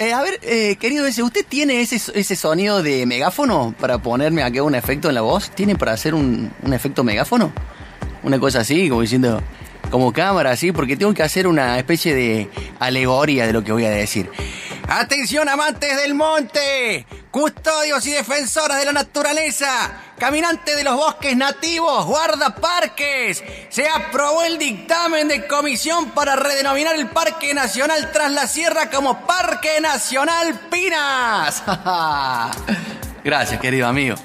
Eh, a ver, eh, querido ese, ¿usted tiene ese, ese sonido de megáfono para ponerme aquí un efecto en la voz? ¿Tiene para hacer un, un efecto megáfono? Una cosa así, como diciendo, como cámara, así, porque tengo que hacer una especie de alegoría de lo que voy a decir. Atención amantes del monte, custodios y defensoras de la naturaleza, caminantes de los bosques nativos, guardaparques. Se aprobó el dictamen de comisión para redenominar el Parque Nacional Tras la Sierra como Parque Nacional Pinas. Gracias, querido amigo.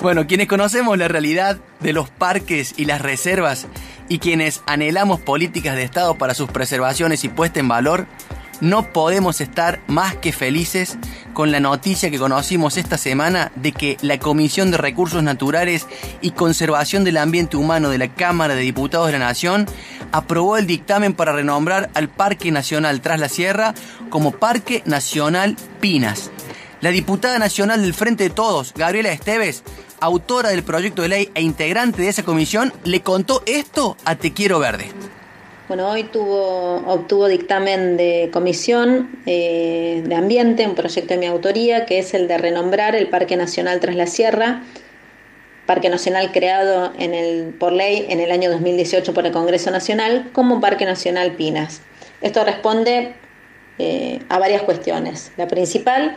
Bueno, quienes conocemos la realidad de los parques y las reservas y quienes anhelamos políticas de Estado para sus preservaciones y puesta en valor, no podemos estar más que felices con la noticia que conocimos esta semana de que la Comisión de Recursos Naturales y Conservación del Ambiente Humano de la Cámara de Diputados de la Nación aprobó el dictamen para renombrar al Parque Nacional Tras la Sierra como Parque Nacional Pinas. La diputada nacional del Frente de Todos, Gabriela Esteves, autora del proyecto de ley e integrante de esa comisión, le contó esto a Te Quiero Verde. Bueno, hoy tuvo, obtuvo dictamen de comisión eh, de ambiente, un proyecto de mi autoría, que es el de renombrar el Parque Nacional Tras la Sierra, Parque Nacional creado en el, por ley en el año 2018 por el Congreso Nacional, como Parque Nacional Pinas. Esto responde eh, a varias cuestiones. La principal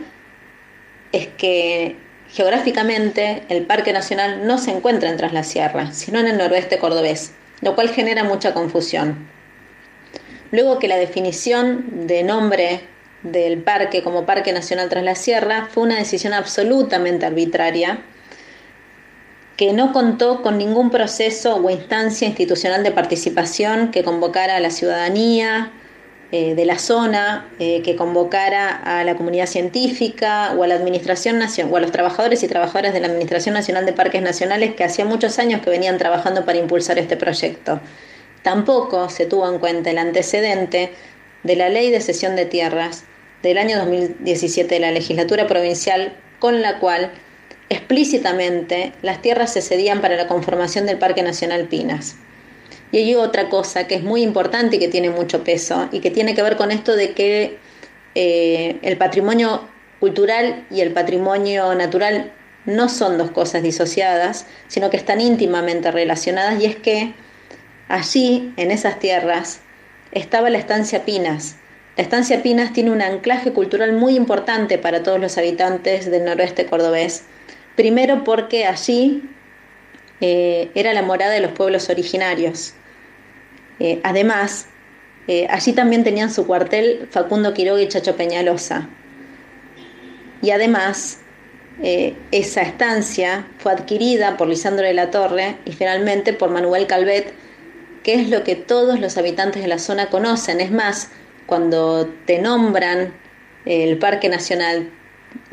es que geográficamente el Parque Nacional no se encuentra en Tras la Sierra, sino en el noroeste cordobés, lo cual genera mucha confusión. Luego que la definición de nombre del parque como Parque Nacional Tras la Sierra fue una decisión absolutamente arbitraria que no contó con ningún proceso o instancia institucional de participación que convocara a la ciudadanía eh, de la zona, eh, que convocara a la comunidad científica o a la Administración Nacional, o a los trabajadores y trabajadoras de la Administración Nacional de Parques Nacionales que hacía muchos años que venían trabajando para impulsar este proyecto. Tampoco se tuvo en cuenta el antecedente de la Ley de Cesión de Tierras del año 2017 de la legislatura provincial, con la cual explícitamente las tierras se cedían para la conformación del Parque Nacional Pinas. Y hay otra cosa que es muy importante y que tiene mucho peso y que tiene que ver con esto de que eh, el patrimonio cultural y el patrimonio natural no son dos cosas disociadas, sino que están íntimamente relacionadas y es que Allí, en esas tierras, estaba la estancia Pinas. La estancia Pinas tiene un anclaje cultural muy importante para todos los habitantes del noroeste cordobés. Primero porque allí eh, era la morada de los pueblos originarios. Eh, además, eh, allí también tenían su cuartel Facundo Quiroga y Chacho Peñalosa. Y además, esa estancia fue adquirida por Lisandro de la Torre y finalmente por Manuel Calvet, que es lo que todos los habitantes de la zona conocen. Es más, cuando te nombran el Parque Nacional,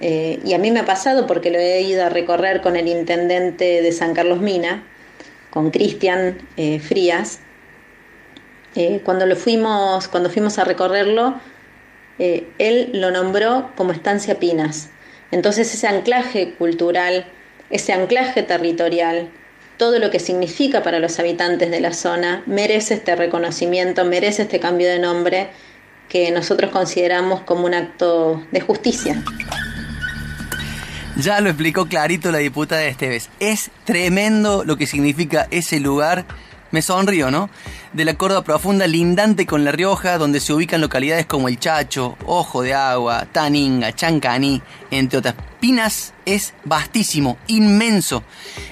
eh, y a mí me ha pasado porque lo he ido a recorrer con el intendente de San Carlos Mina, con Cristian eh, Frías, eh, cuando, lo fuimos, cuando fuimos a recorrerlo, él lo nombró como Estancia Pinas. Entonces ese anclaje cultural, ese anclaje territorial, todo lo que significa para los habitantes de la zona, merece este reconocimiento, merece este cambio de nombre que nosotros consideramos como un acto de justicia. Ya lo explicó clarito la diputada Esteves. Es tremendo lo que significa ese lugar me sonrío, ¿no? De la Córdoba profunda, lindante con La Rioja, donde se ubican localidades como El Chacho, Ojo de Agua, Taninga, Chancaní, entre otras. Pinas es vastísimo, inmenso.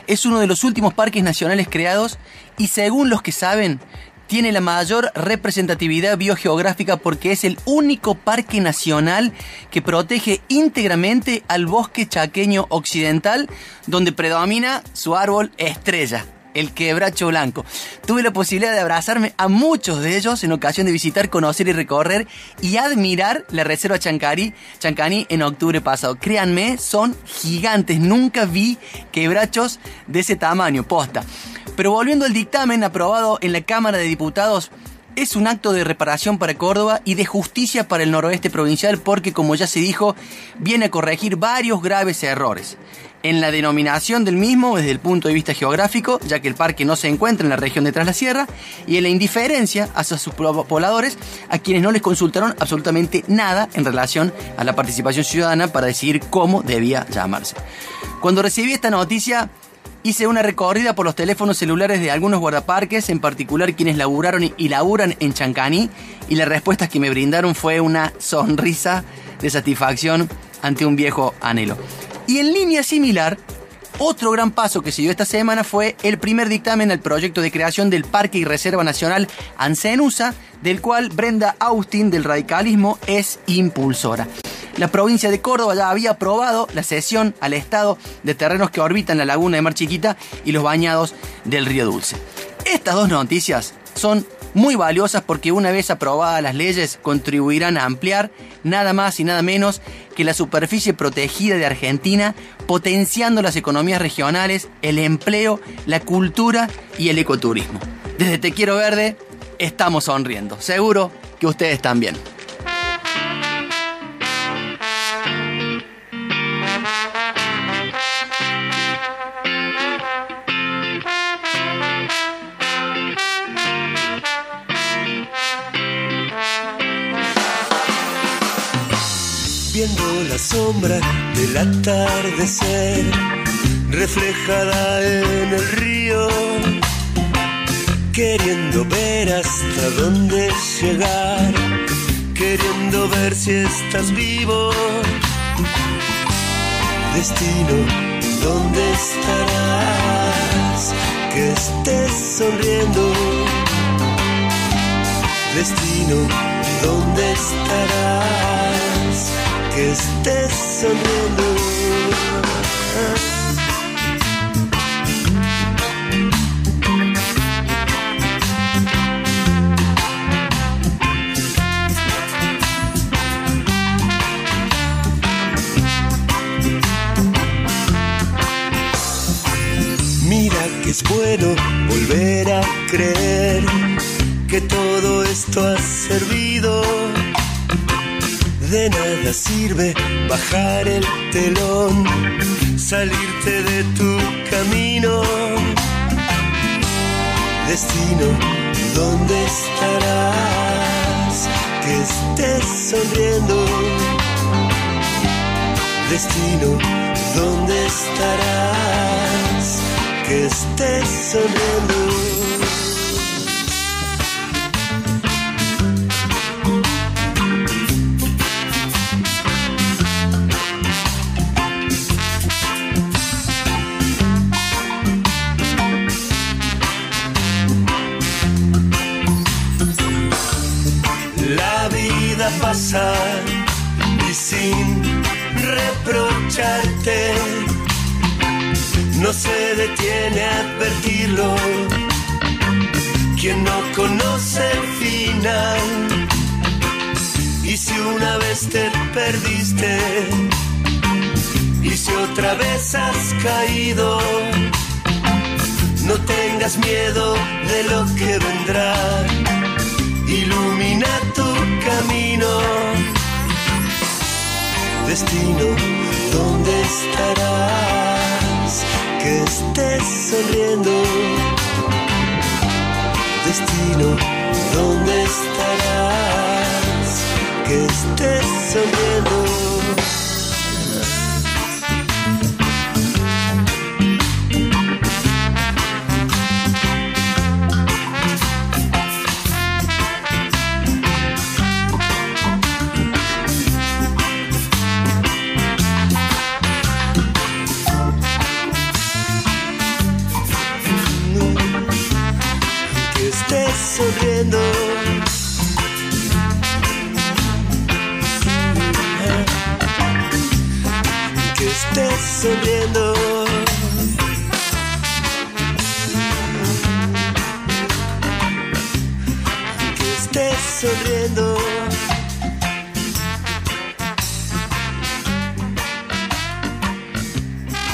Es uno de los últimos parques nacionales creados y según los que saben, tiene la mayor representatividad biogeográfica porque es el único parque nacional que protege íntegramente al bosque chaqueño occidental, donde predomina su árbol estrella, el quebracho blanco. Tuve la posibilidad de abrazarme a muchos de ellos en ocasión de visitar, conocer y recorrer y admirar la reserva Chancari, Chancani en octubre pasado. Créanme, son gigantes. Nunca vi quebrachos de ese tamaño, posta. Pero volviendo al dictamen aprobado en la Cámara de Diputados, es un acto de reparación para Córdoba y de justicia para el noroeste provincial porque, como ya se dijo, viene a corregir varios graves errores. En la denominación del mismo desde el punto de vista geográfico, ya que el parque no se encuentra en la región de Tras la Sierra, y en la indiferencia hacia sus pobladores, a quienes no les consultaron absolutamente nada en relación a la participación ciudadana para decidir cómo debía llamarse. Cuando recibí esta noticia, Hice una recorrida por los teléfonos celulares de algunos guardaparques, en particular quienes laburaron y laburan en Chancaní, y la respuesta que me brindaron fue una sonrisa de satisfacción ante un viejo anhelo. Y en línea similar, otro gran paso que se dio esta semana fue el primer dictamen al proyecto de creación del Parque y Reserva Nacional Ancenusa, del cual Brenda Austin del radicalismo es impulsora la provincia de Córdoba ya había aprobado la cesión al Estado de terrenos que orbitan la laguna de Mar Chiquita y los bañados del río Dulce. Estas dos noticias son muy valiosas porque una vez aprobadas las leyes contribuirán a ampliar nada más y nada menos que la superficie protegida de Argentina, potenciando las economías regionales, el empleo, la cultura y el ecoturismo. Desde Te Quiero Verde estamos sonriendo. Seguro que ustedes también. Viendo la sombra del atardecer reflejada en el río, queriendo ver hasta dónde llegar, queriendo ver si estás vivo. Destino, ¿dónde estarás? Que estés sonriendo. Destino, ¿dónde estarás? Que estés. Mira que es bueno volver a creer que todo esto ha servido de nada sirve bajar el telón, salirte de tu camino. Destino, ¿dónde estarás? Que estés sonriendo. Destino, ¿dónde estarás? Que estés sonriendo. Sin reprocharte. No se detiene a advertirlo. Quien no conoce el final. Y si una vez te perdiste, y si otra vez has caído, no tengas miedo de lo que vendrá. Ilumina tu camino. Destino, ¿dónde estarás? Que estés sonriendo. Destino, ¿dónde estarás? Que estés sonriendo. estés sonriendo.